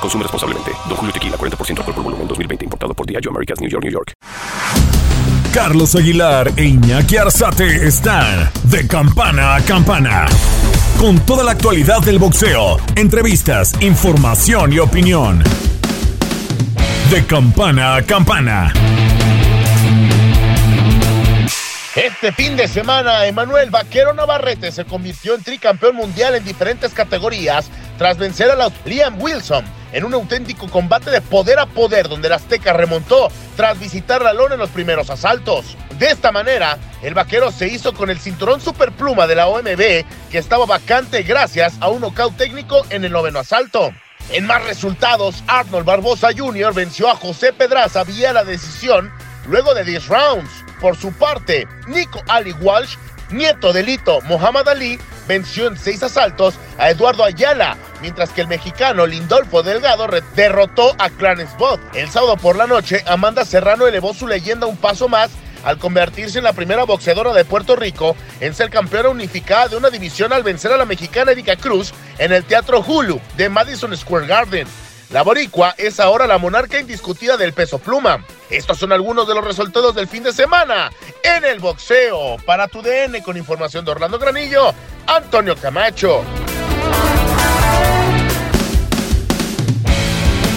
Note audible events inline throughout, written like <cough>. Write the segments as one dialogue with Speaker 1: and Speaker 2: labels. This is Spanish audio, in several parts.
Speaker 1: Consume responsablemente. Don Julio Tequila, 40% alcohol por volumen, 2020. Importado por Diageo Americas, New York, New York.
Speaker 2: Carlos Aguilar e Iñaki Arzate están de campana a campana. Con toda la actualidad del boxeo, entrevistas, información y opinión. De campana a campana.
Speaker 3: Este fin de semana, Emanuel Vaquero Navarrete se convirtió en tricampeón mundial en diferentes categorías tras vencer a la Liam Wilson en un auténtico combate de poder a poder donde el Azteca remontó tras visitar la lona en los primeros asaltos. De esta manera, el vaquero se hizo con el cinturón superpluma de la OMB que estaba vacante gracias a un nocaut técnico en el noveno asalto. En más resultados, Arnold Barbosa Jr. venció a José Pedraza vía la decisión luego de 10 rounds. Por su parte, Nico Ali Walsh, nieto de Lito Muhammad Ali, venció en seis asaltos a Eduardo Ayala, mientras que el mexicano Lindolfo Delgado derrotó a Clarence Bott. El sábado por la noche, Amanda Serrano elevó su leyenda un paso más al convertirse en la primera boxeadora de Puerto Rico en ser campeona unificada de una división al vencer a la mexicana Erika Cruz en el Teatro Hulu de Madison Square Garden. La boricua es ahora la monarca indiscutida del peso pluma. Estos son algunos de los resultados del fin de semana en el boxeo. Para tu DN con información de Orlando Granillo, Antonio Camacho.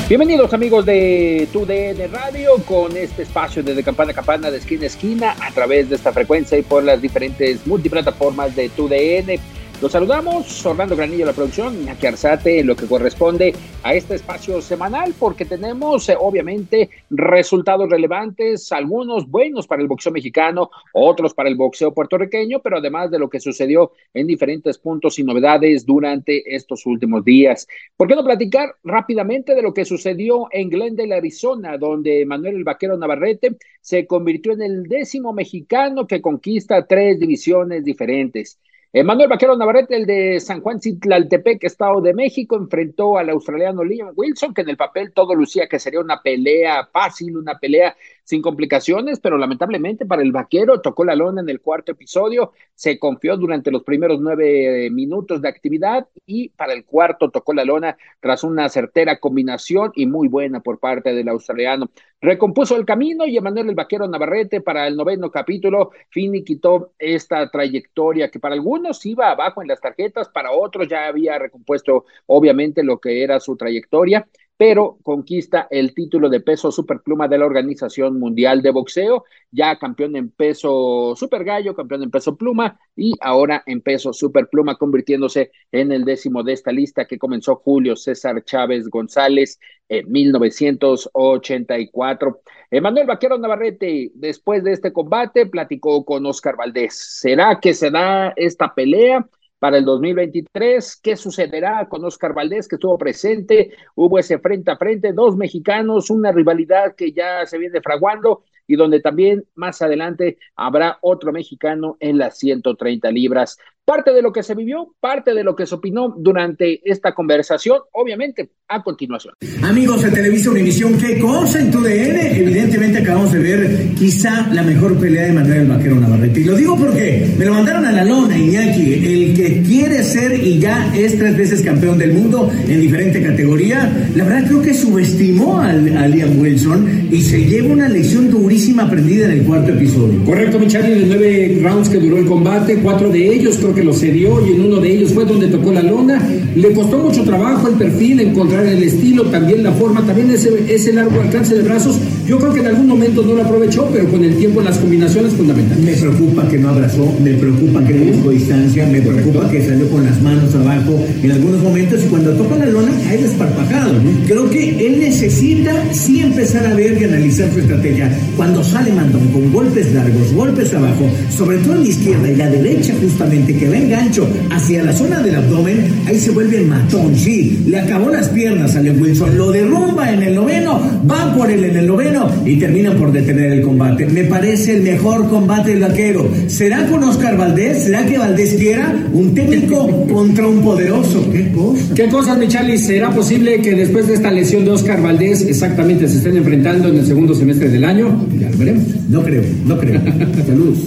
Speaker 4: Bienvenidos amigos de tu DN Radio con este espacio desde campana a campana de esquina a esquina a través de esta frecuencia y por las diferentes multiplataformas de tu DN. Los saludamos, Orlando Granillo, la producción, Iñaki Arzate, lo que corresponde a este espacio semanal, porque tenemos eh, obviamente resultados relevantes, algunos buenos para el boxeo mexicano, otros para el boxeo puertorriqueño, pero además de lo que sucedió en diferentes puntos y novedades durante estos últimos días. ¿Por qué no platicar rápidamente de lo que sucedió en Glendale, Arizona, donde Manuel el Vaquero Navarrete se convirtió en el décimo mexicano que conquista tres divisiones diferentes? Manuel Vaquero Navarrete, el de San Juan Citlaltepec, Estado de México, enfrentó al australiano Liam Wilson, que en el papel todo lucía que sería una pelea fácil, una pelea sin complicaciones, pero lamentablemente para el vaquero tocó la lona en el cuarto episodio, se confió durante los primeros nueve minutos de actividad y para el cuarto tocó la lona tras una certera combinación y muy buena por parte del australiano. Recompuso el camino y Emanuel el Vaquero Navarrete para el noveno capítulo finiquitó esta trayectoria que para algunos iba abajo en las tarjetas, para otros ya había recompuesto obviamente lo que era su trayectoria pero conquista el título de peso superpluma de la Organización Mundial de Boxeo, ya campeón en peso super gallo, campeón en peso pluma y ahora en peso superpluma, convirtiéndose en el décimo de esta lista que comenzó Julio César Chávez González en 1984. Emanuel Vaquero Navarrete, después de este combate, platicó con Oscar Valdés. ¿Será que se da esta pelea? Para el 2023. ¿Qué sucederá con Oscar Valdés, que estuvo presente? Hubo ese frente a frente, dos mexicanos, una rivalidad que ya se viene fraguando y donde también más adelante habrá otro mexicano en las 130 libras. Parte de lo que se vivió, parte de lo que se opinó durante esta conversación, obviamente, a continuación.
Speaker 5: Amigos de Televisa Univisión, ¿qué cosa en tu DN? Evidentemente acabamos de ver quizá la mejor pelea de Manuel Vaquero Navarrete. Y lo digo porque me lo mandaron a la lona, Iñaki, el que quiere ser y ya es tres veces campeón del mundo en diferente categoría. La verdad creo que subestimó a, Liam Wilson y se lleva una lección durísima aprendida en el cuarto episodio.
Speaker 6: Correcto, Michali, de nueve rounds que duró el combate, cuatro de ellos que lo cedió y en uno de ellos fue donde tocó la lona. Le costó mucho trabajo el perfil, encontrar el estilo, también la forma, también ese, ese largo alcance de brazos. Yo creo que en algún momento no lo aprovechó, pero con el tiempo las combinaciones fundamentales.
Speaker 5: Me preocupa que no abrazó, me preocupa que no buscó distancia, me preocupa que salió con las manos abajo en algunos momentos y cuando toca la lona hay desparpajado. Creo que él necesita sí empezar a ver y analizar su estrategia. Cuando sale Mandón con golpes largos, golpes abajo, sobre todo en la izquierda y la derecha justamente, que va en gancho hacia la zona del abdomen, ahí se vuelve el matón, sí. Le acabó las piernas a Leon Wilson, lo derrumba en el noveno, va por él en el noveno y termina por detener el combate. Me parece el mejor combate del vaquero. ¿Será con Oscar Valdés? ¿Será que Valdés quiera un técnico contra un poderoso? ¿Qué cosa?
Speaker 6: ¿Qué cosas, Michali? ¿Será posible que después de esta lesión de Oscar Valdés exactamente se estén enfrentando en el segundo semestre del año? Ya lo veremos.
Speaker 5: No creo, no creo. <laughs> Saludos.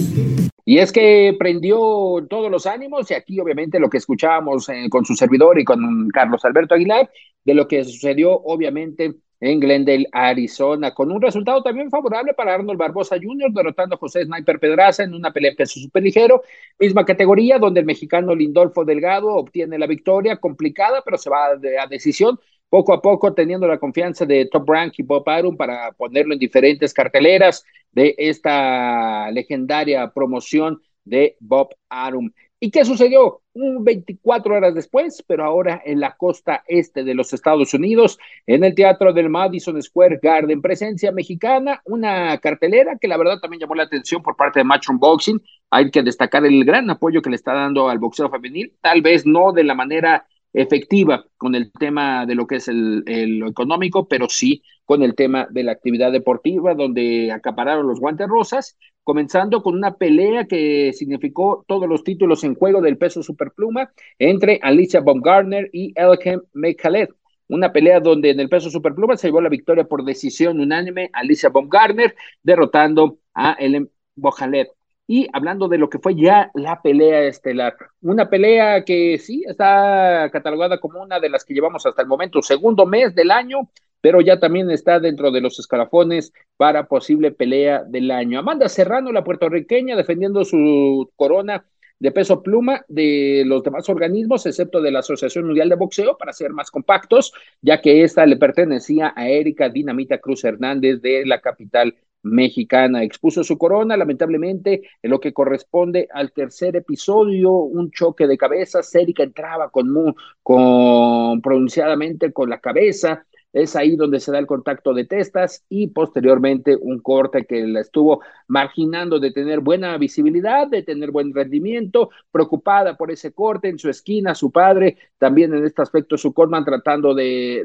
Speaker 4: Y es que prendió todos los ánimos y aquí obviamente lo que escuchábamos eh, con su servidor y con Carlos Alberto Aguilar, de lo que sucedió obviamente en Glendale, Arizona, con un resultado también favorable para Arnold Barbosa Jr., derrotando a José Sniper Pedraza en una pelea peso superligero, misma categoría donde el mexicano Lindolfo Delgado obtiene la victoria, complicada, pero se va a decisión, poco a poco teniendo la confianza de Top Rank y Bob Arum para ponerlo en diferentes carteleras de esta legendaria promoción de Bob Arum. ¿Y qué sucedió? Un 24 horas después, pero ahora en la costa este de los Estados Unidos, en el Teatro del Madison Square Garden, presencia mexicana, una cartelera que la verdad también llamó la atención por parte de Matchroom Boxing. Hay que destacar el gran apoyo que le está dando al boxeo femenil, tal vez no de la manera efectiva con el tema de lo que es el, lo económico, pero sí con el tema de la actividad deportiva, donde acapararon los guantes rosas, comenzando con una pelea que significó todos los títulos en juego del peso superpluma entre Alicia Baumgartner y Elkem Mekhaled. Una pelea donde en el peso superpluma se llevó la victoria por decisión unánime Alicia Baumgartner, derrotando a Elkem Bojalet. Y hablando de lo que fue ya la pelea estelar, una pelea que sí está catalogada como una de las que llevamos hasta el momento, segundo mes del año, pero ya también está dentro de los escalafones para posible pelea del año. Amanda Serrano, la puertorriqueña, defendiendo su corona de peso pluma de los demás organismos, excepto de la Asociación Mundial de Boxeo, para ser más compactos, ya que esta le pertenecía a Erika Dinamita Cruz Hernández de la capital mexicana. Expuso su corona, lamentablemente, en lo que corresponde al tercer episodio, un choque de cabezas. Erika entraba con, con pronunciadamente con la cabeza, es ahí donde se da el contacto de testas y posteriormente un corte que la estuvo marginando de tener buena visibilidad, de tener buen rendimiento, preocupada por ese corte en su esquina, su padre, también en este aspecto su Colman tratando de,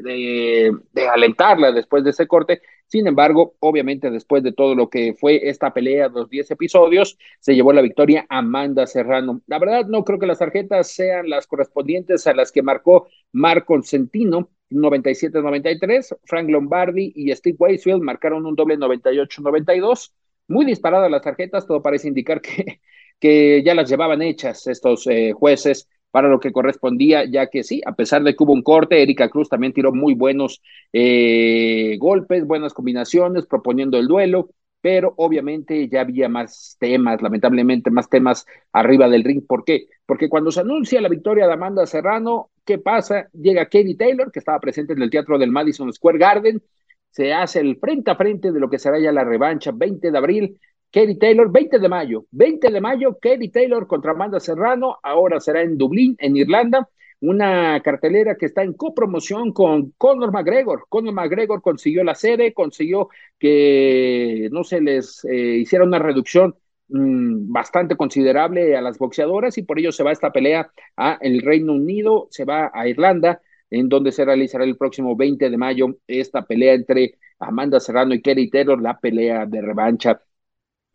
Speaker 4: de, alentarla después de ese corte. Sin embargo, obviamente después de todo lo que fue esta pelea, los 10 episodios, se llevó la victoria Amanda Serrano. La verdad, no creo que las tarjetas sean las correspondientes a las que marcó Marco Centino, 97-93, Frank Lombardi y Steve Weisfield marcaron un doble 98-92. Muy disparadas las tarjetas, todo parece indicar que, <laughs> que ya las llevaban hechas estos eh, jueces para lo que correspondía, ya que sí, a pesar de que hubo un corte, Erika Cruz también tiró muy buenos eh, golpes, buenas combinaciones, proponiendo el duelo pero obviamente ya había más temas, lamentablemente más temas arriba del ring. ¿Por qué? Porque cuando se anuncia la victoria de Amanda Serrano, ¿qué pasa? Llega Kenny Taylor, que estaba presente en el teatro del Madison Square Garden, se hace el frente a frente de lo que será ya la revancha 20 de abril. Kenny Taylor, 20 de mayo, 20 de mayo, Kenny Taylor contra Amanda Serrano, ahora será en Dublín, en Irlanda, una cartelera que está en copromoción con Conor McGregor. Conor McGregor consiguió la sede, consiguió que no se les eh, hiciera una reducción mm, bastante considerable a las boxeadoras y por ello se va esta pelea a el Reino Unido, se va a Irlanda, en donde se realizará el próximo 20 de mayo esta pelea entre Amanda Serrano y Kerry Taylor, la pelea de revancha.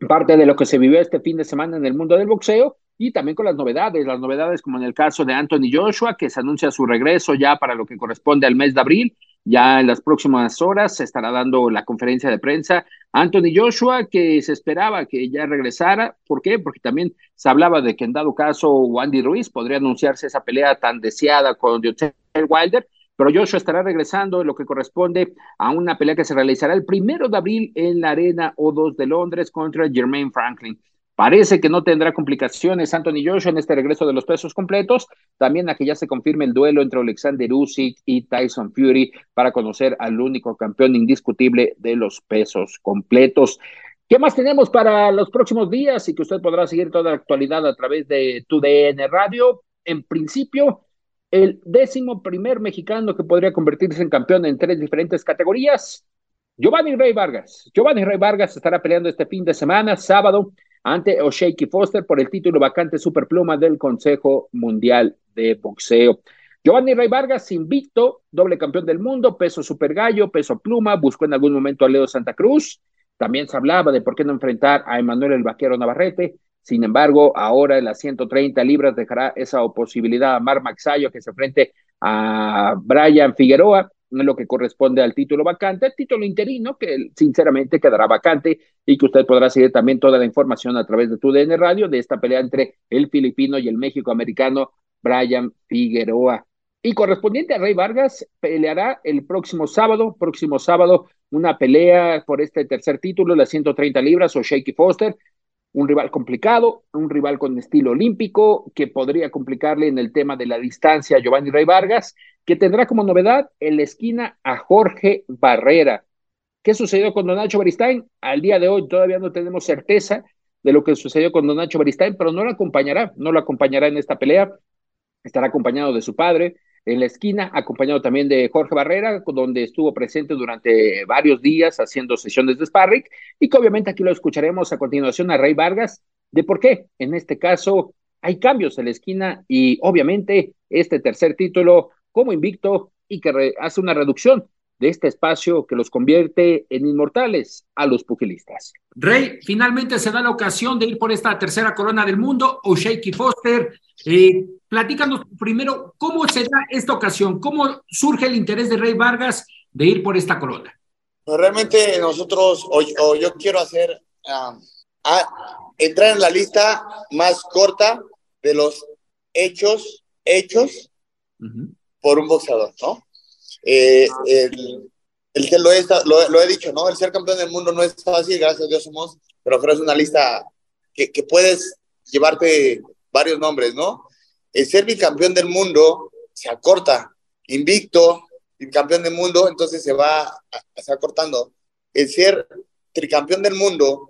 Speaker 4: Parte de lo que se vivió este fin de semana en el mundo del boxeo, y también con las novedades, las novedades como en el caso de Anthony Joshua, que se anuncia su regreso ya para lo que corresponde al mes de abril, ya en las próximas horas se estará dando la conferencia de prensa. Anthony Joshua, que se esperaba que ya regresara, ¿por qué? Porque también se hablaba de que en dado caso Wandy Ruiz podría anunciarse esa pelea tan deseada con Deontay Wilder, pero Joshua estará regresando en lo que corresponde a una pelea que se realizará el primero de abril en la Arena O2 de Londres contra Jermaine Franklin. Parece que no tendrá complicaciones Anthony Joshua en este regreso de los pesos completos. También a que ya se confirme el duelo entre Alexander Usyk y Tyson Fury para conocer al único campeón indiscutible de los pesos completos. ¿Qué más tenemos para los próximos días y que usted podrá seguir toda la actualidad a través de TUDN Radio? En principio, el décimo primer mexicano que podría convertirse en campeón en tres diferentes categorías, Giovanni Rey Vargas. Giovanni Rey Vargas estará peleando este fin de semana, sábado, ante O'Shakey Foster por el título vacante superpluma del Consejo Mundial de Boxeo. Giovanni Rey Vargas, invicto, doble campeón del mundo, peso super gallo, peso pluma, buscó en algún momento a Leo Santa Cruz. También se hablaba de por qué no enfrentar a Emanuel el Vaquero Navarrete. Sin embargo, ahora en las 130 libras dejará esa posibilidad a Mar Maxayo que se enfrente a Brian Figueroa lo que corresponde al título vacante, título interino que sinceramente quedará vacante y que usted podrá seguir también toda la información a través de tu DN Radio de esta pelea entre el filipino y el México americano Brian Figueroa. Y correspondiente a Rey Vargas, peleará el próximo sábado, próximo sábado, una pelea por este tercer título, las 130 libras o Shaky Foster, un rival complicado, un rival con estilo olímpico que podría complicarle en el tema de la distancia a Giovanni Rey Vargas, que tendrá como novedad en la esquina a Jorge Barrera. ¿Qué sucedió con Don Nacho Beristain? Al día de hoy todavía no tenemos certeza de lo que sucedió con Don Nacho Beristain, pero no lo acompañará, no lo acompañará en esta pelea. Estará acompañado de su padre, en la esquina, acompañado también de Jorge Barrera, donde estuvo presente durante varios días haciendo sesiones de sparring, y que obviamente aquí lo escucharemos a continuación a Rey Vargas, de por qué en este caso hay cambios en la esquina y obviamente este tercer título como invicto y que hace una reducción de este espacio que los convierte en inmortales a los pugilistas.
Speaker 7: Rey, finalmente se da la ocasión de ir por esta tercera corona del mundo, o Shaky Foster. Eh, platícanos primero cómo se da esta ocasión, cómo surge el interés de Rey Vargas de ir por esta corona.
Speaker 8: Realmente nosotros, o, yo quiero hacer, entrar en la lista más corta de los hechos, hechos por un boxeador, ¿no? Eh, el, el, que lo he, lo, he dicho, ¿no? El ser campeón del mundo no es fácil, gracias a Dios somos, pero creo es una lista que, que puedes llevarte varios nombres, ¿no? El ser bicampeón del mundo se acorta, invicto, bicampeón del mundo, entonces se va, se acortando. El ser tricampeón del mundo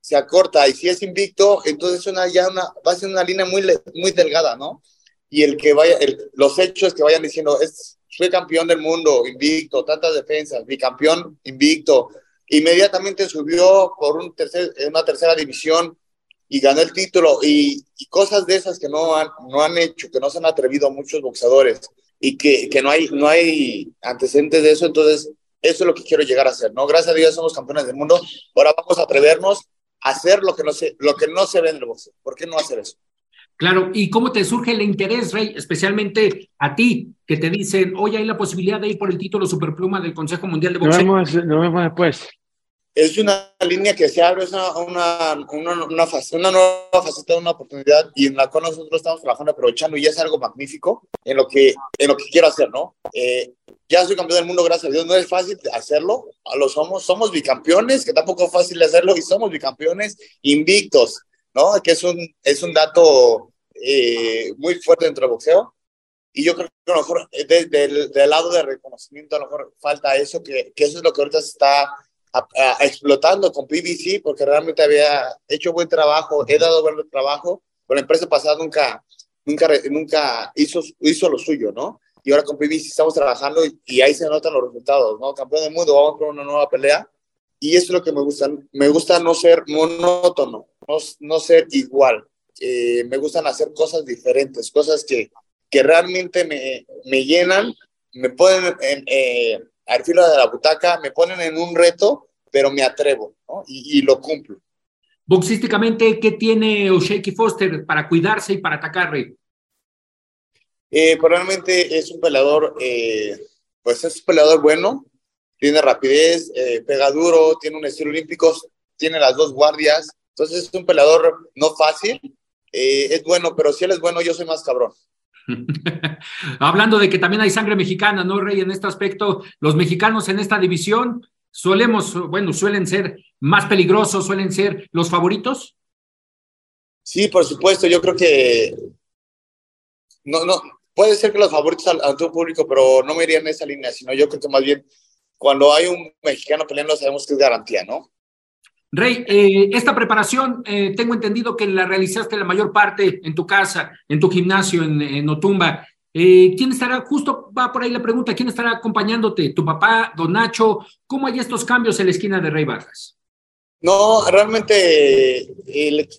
Speaker 8: se acorta y si es invicto, entonces una, ya una, va a ser una línea muy, muy delgada, ¿no? Y el que vaya, los hechos que vayan diciendo, es, fue campeón del mundo, invicto, tantas defensas, bicampeón, invicto. Inmediatamente subió por un tercer, una tercera división y ganó el título y, cosas de esas que no han, no han hecho, que no se han atrevido muchos boxeadores y que, que no, hay, no hay antecedentes de eso, entonces eso es lo que quiero llegar a hacer, ¿no? Gracias a Dios somos campeones del mundo, ahora vamos a atrevernos a hacer lo que no se, lo que no se ve en el boxeo. ¿Por qué no hacer eso?
Speaker 7: Claro, ¿y cómo te surge el interés, Rey, especialmente a ti, que te dicen, hoy hay la posibilidad de ir por el título superpluma del Consejo Mundial de Boxeo?
Speaker 9: Nos vemos, nos vemos después.
Speaker 8: Es una línea que se abre, es una, una, una, una, una nueva faceta, una oportunidad y en la cual nosotros estamos trabajando, aprovechando y es algo magnífico en lo que, en lo que quiero hacer, ¿no? Eh, ya soy campeón del mundo, gracias a Dios, no es fácil hacerlo, lo somos, somos bicampeones, que tampoco es fácil hacerlo y somos bicampeones invictos ¿no? Que es un, es un dato eh, muy fuerte dentro del boxeo. Y yo creo que a lo mejor eh, del, del lado de reconocimiento, a lo mejor falta eso, que, que eso es lo que ahorita se está explotando con PBC, porque realmente había hecho buen trabajo, he dado buen trabajo, pero la empresa pasada nunca, nunca, nunca hizo, hizo lo suyo, ¿no? Y ahora con PBC estamos trabajando y, ahí se notan los resultados, ¿no? Campeón del mundo, vamos por una nueva pelea. Y eso es lo que me gusta. Me gusta no ser monótono no, no ser igual. Eh, me gustan hacer cosas diferentes, cosas que, que realmente me, me llenan, me ponen en, eh, al filo de la butaca, me ponen en un reto, pero me atrevo ¿no? y, y, lo cumplo.
Speaker 7: Boxísticamente, ¿qué tiene O'Shakey Foster para cuidarse y para atacar, Rey?
Speaker 8: Eh, probablemente es un peleador, eh, pues es un peleador bueno, tiene rapidez, eh, pega duro, tiene un estilo olímpico, tiene las dos guardias, entonces es un peleador no fácil, eh, es bueno, pero si él es bueno, yo soy más cabrón. <laughs>
Speaker 7: Hablando de que también hay sangre mexicana, ¿no, Rey? En este aspecto, los mexicanos en esta división solemos, bueno, suelen ser más peligrosos, suelen ser los favoritos.
Speaker 8: Sí, por supuesto, yo creo que no, no, puede ser que los favoritos al, tu público, pero no me iría en esa línea, sino yo creo que más bien cuando hay un mexicano peleando sabemos que es garantía, ¿no?
Speaker 7: Rey, eh, esta preparación, eh, tengo entendido que la realizaste la mayor parte en tu casa, en tu gimnasio, en, Otumba. Eh, ¿Quién estará, justo va por ahí la pregunta, ¿quién estará acompañándote? ¿Tu papá, don Nacho? ¿Cómo hay estos cambios en la esquina de Rey Vargas?
Speaker 8: No, realmente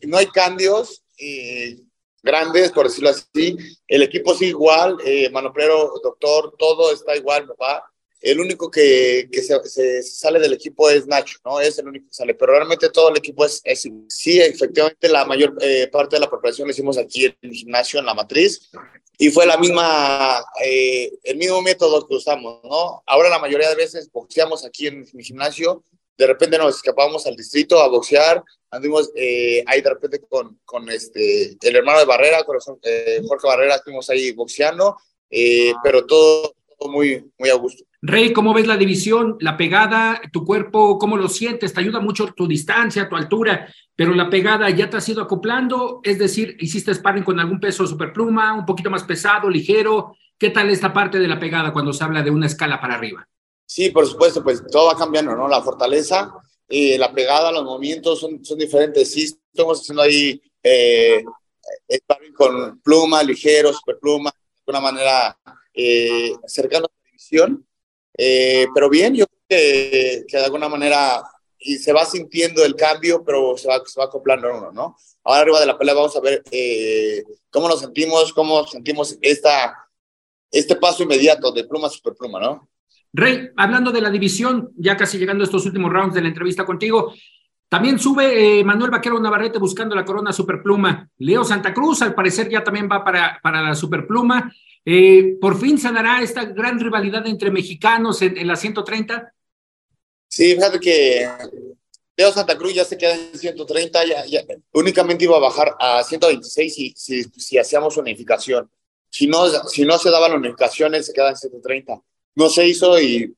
Speaker 8: no hay cambios eh, grandes, por decirlo así. El equipo sigue igual, Manoplero, doctor, todo está igual, papá. El único que, que se, sale del equipo es Nacho, ¿no? Es el único que sale, pero realmente todo el equipo es, es sí, efectivamente la mayor eh, parte de la preparación la hicimos aquí en el gimnasio, en la matriz, y fue la misma, eh, el mismo método que usamos, ¿no? Ahora la mayoría de veces boxeamos aquí en mi gimnasio, de repente nos escapamos al distrito a boxear, anduvimos eh, ahí de repente con, con este, el hermano de Barrera, con eh, Jorge Barrera, estuvimos ahí boxeando, eh, pero todo, todo, muy, muy a gusto.
Speaker 7: Rey, ¿cómo ves la división, la pegada, tu cuerpo, cómo lo sientes? Te ayuda mucho tu distancia, tu altura, pero la pegada ya te has ido acoplando, es decir, hiciste sparring con algún peso superpluma, un poquito más pesado, ligero. ¿Qué tal esta parte de la pegada cuando se habla de una escala para arriba?
Speaker 8: Sí, por supuesto, pues todo va cambiando, ¿no? La fortaleza, eh, la pegada, los movimientos son, son diferentes. Sí, estamos haciendo ahí eh, con pluma, ligero, superpluma, de alguna manera eh, cercano a la división. Eh, pero bien, yo creo que, que, de alguna manera y se va sintiendo el cambio, pero se va, se va acoplando uno, ¿no? Ahora arriba de la pelea vamos a ver eh, cómo nos sentimos, cómo sentimos esta, este paso inmediato de pluma a superpluma, ¿no?
Speaker 7: Rey, hablando de la división, ya casi llegando a estos últimos rounds de la entrevista contigo, también sube eh, Manuel Vaquero Navarrete buscando la corona superpluma. Leo Santa Cruz, al parecer, ya también va para, para la superpluma. Eh, ¿Por fin sanará esta gran rivalidad entre mexicanos en, en la 130?
Speaker 8: Sí, fíjate que Leo Santa Cruz ya se queda en 130, ya, ya, únicamente iba a bajar a 126 si, si, si hacíamos unificación. Si no, si no se daban unificaciones, se queda en 130 no se hizo y,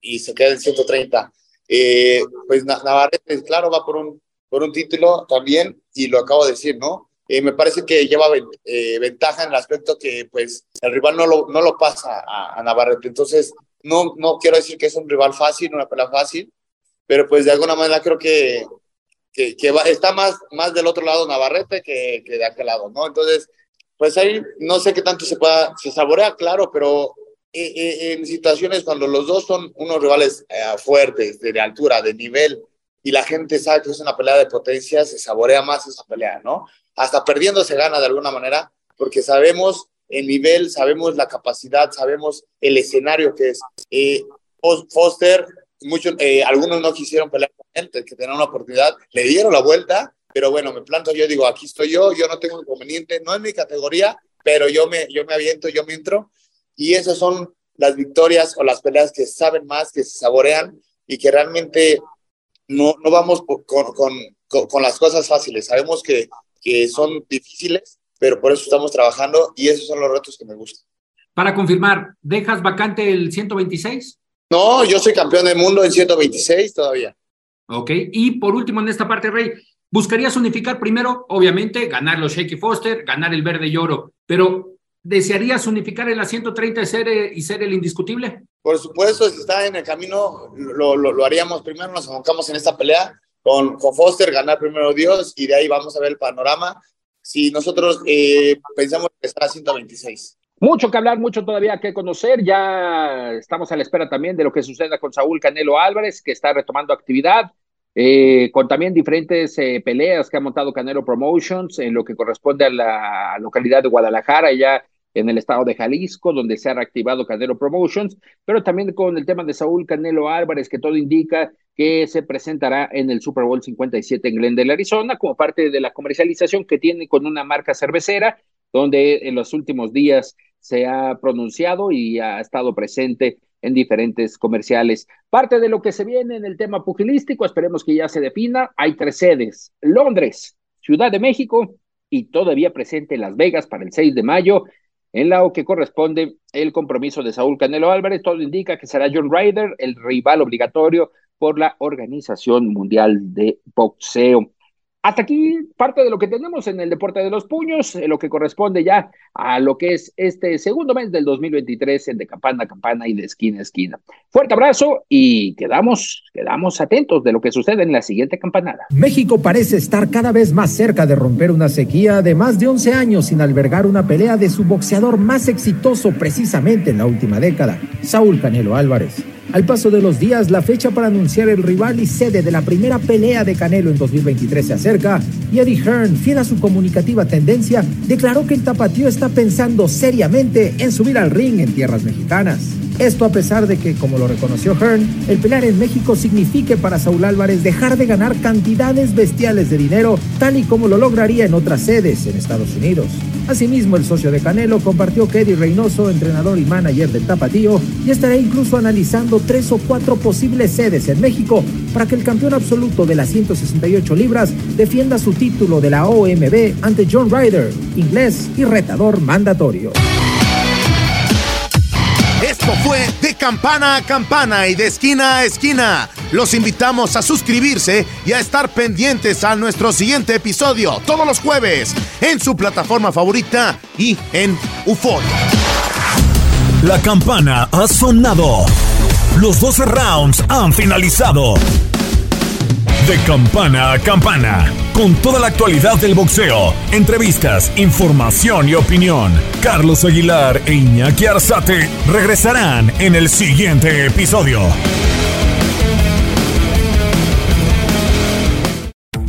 Speaker 8: y se queda en 130. Eh, pues Navarrete, claro, va por un, por un título también, y lo acabo de decir, ¿no? Eh, me parece que lleva eh, ventaja en el aspecto que pues el rival no lo, no lo pasa a, a, Navarrete. Entonces, no, no quiero decir que es un rival fácil, una pelea fácil, pero pues de alguna manera creo que, que, que va, está más, más del otro lado Navarrete que, que de aquel lado, ¿no? Entonces, pues ahí no sé qué tanto se pueda, se saborea, claro, pero en situaciones cuando los dos son unos rivales eh, fuertes, de, altura, de nivel, y la gente sabe que es una pelea de potencia, se saborea más esa pelea, ¿no? Hasta perdiendo se gana de alguna manera, porque sabemos el nivel, sabemos la capacidad, sabemos el escenario que es. Eh, Foster, muchos, eh, algunos no quisieron pelear con él, que tenían una oportunidad, le dieron la vuelta, pero bueno, me planto yo, digo, aquí estoy yo, yo no tengo inconveniente, no es mi categoría, pero yo me, yo me aviento, yo me entro, y esas son las victorias o las peleas que saben más, que se saborean y que realmente no, no vamos con, con, con, las cosas fáciles. Sabemos que, que son difíciles, pero por eso estamos trabajando y esos son los retos que me gustan.
Speaker 7: Para confirmar, ¿dejas vacante el 126?
Speaker 8: No, yo soy campeón del mundo en 126 todavía.
Speaker 7: Ok, y por último en esta parte, Rey, buscarías unificar primero, obviamente, ganar los Shaky Foster, ganar el verde y oro, pero ¿Desearías unificar el 130 y ser, y ser el indiscutible?
Speaker 8: Por supuesto, si está en el camino, lo, lo, lo haríamos primero, nos enfocamos en esta pelea con, con, Foster, ganar primero Dios y de ahí vamos a ver el panorama. Si nosotros eh, pensamos que está a 126.
Speaker 4: Mucho que hablar, mucho todavía que conocer. Ya estamos a la espera también de lo que suceda con Saúl Canelo Álvarez, que está retomando actividad. Eh, con también diferentes eh, peleas que ha montado Canelo Promotions en lo que corresponde a la localidad de Guadalajara, ya en el estado de Jalisco, donde se ha reactivado Canelo Promotions, pero también con el tema de Saúl Canelo Álvarez, que todo indica que se presentará en el Super Bowl 57 en Glendale, Arizona, como parte de la comercialización que tiene con una marca cervecera, donde en los últimos días se ha pronunciado y ha estado presente en diferentes comerciales. Parte de lo que se viene en el tema pugilístico, esperemos que ya se defina. Hay tres sedes, Londres, Ciudad de México y todavía presente Las Vegas para el 6 de mayo, en la que corresponde el compromiso de Saúl Canelo Álvarez. Todo indica que será John Ryder el rival obligatorio por la Organización Mundial de Boxeo. Hasta aquí parte de lo que tenemos en el deporte de los puños, lo que corresponde ya a lo que es este segundo mes del 2023 en de campana a campana y de esquina a esquina. Fuerte abrazo y quedamos, quedamos atentos de lo que sucede en la siguiente campanada.
Speaker 9: México parece estar cada vez más cerca de romper una sequía de más de 11 años sin albergar una pelea de su boxeador más exitoso precisamente en la última década, Saúl Canelo Álvarez. Al paso de los días, la fecha para anunciar el rival y sede de la primera pelea de Canelo en 2023 se acerca y Eddie Hearn, fiel a su comunicativa tendencia, declaró que el tapatío está pensando seriamente en subir al ring en tierras mexicanas. Esto a pesar de que, como lo reconoció Hearn, el pelear en México signifique para Saúl Álvarez dejar de ganar cantidades bestiales de dinero, tal y como lo lograría en otras sedes en Estados Unidos. Asimismo, el socio de Canelo compartió que Eddie Reynoso, entrenador y manager del Tapatío, ya estará incluso analizando tres o cuatro posibles sedes en México para que el campeón absoluto de las 168 libras defienda su título de la OMB ante John Ryder, inglés y retador mandatorio.
Speaker 3: Esto fue de campana a campana y de esquina a esquina. Los invitamos a suscribirse y a estar pendientes a nuestro siguiente episodio todos los jueves en su plataforma favorita y en UFO.
Speaker 2: La campana ha sonado. Los 12 rounds han finalizado. De campana a campana, con toda la actualidad del boxeo, entrevistas, información y opinión. Carlos Aguilar e Iñaki Arzate regresarán en el siguiente episodio.